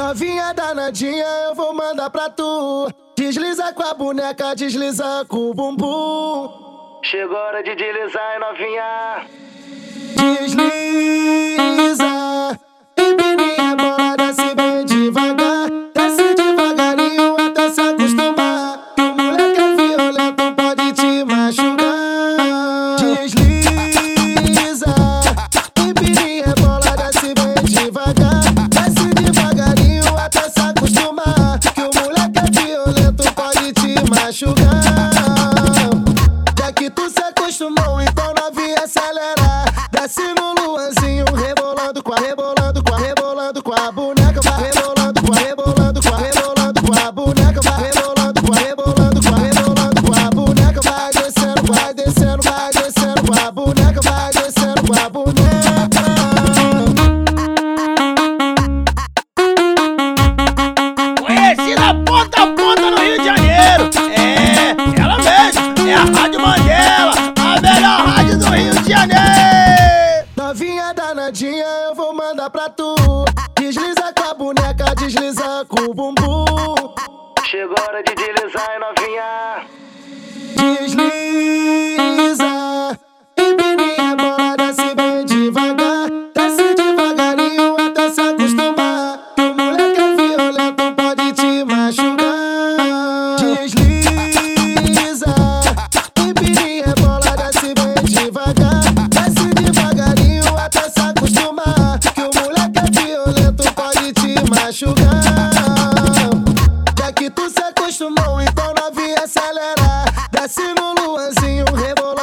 Novinha danadinha, eu vou mandar pra tu. Desliza com a boneca, desliza com o bumbum. Chegou a hora de deslizar, novinha. Guaré é danadinha, eu vou mandar pra tu. Desliza com a boneca, desliza com o bumbum. Chegou a hora de deslizar e novinha.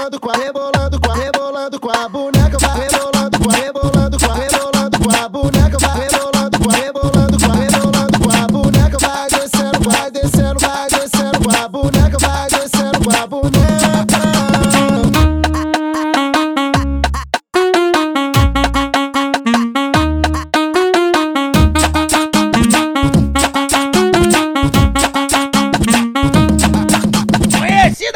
do qual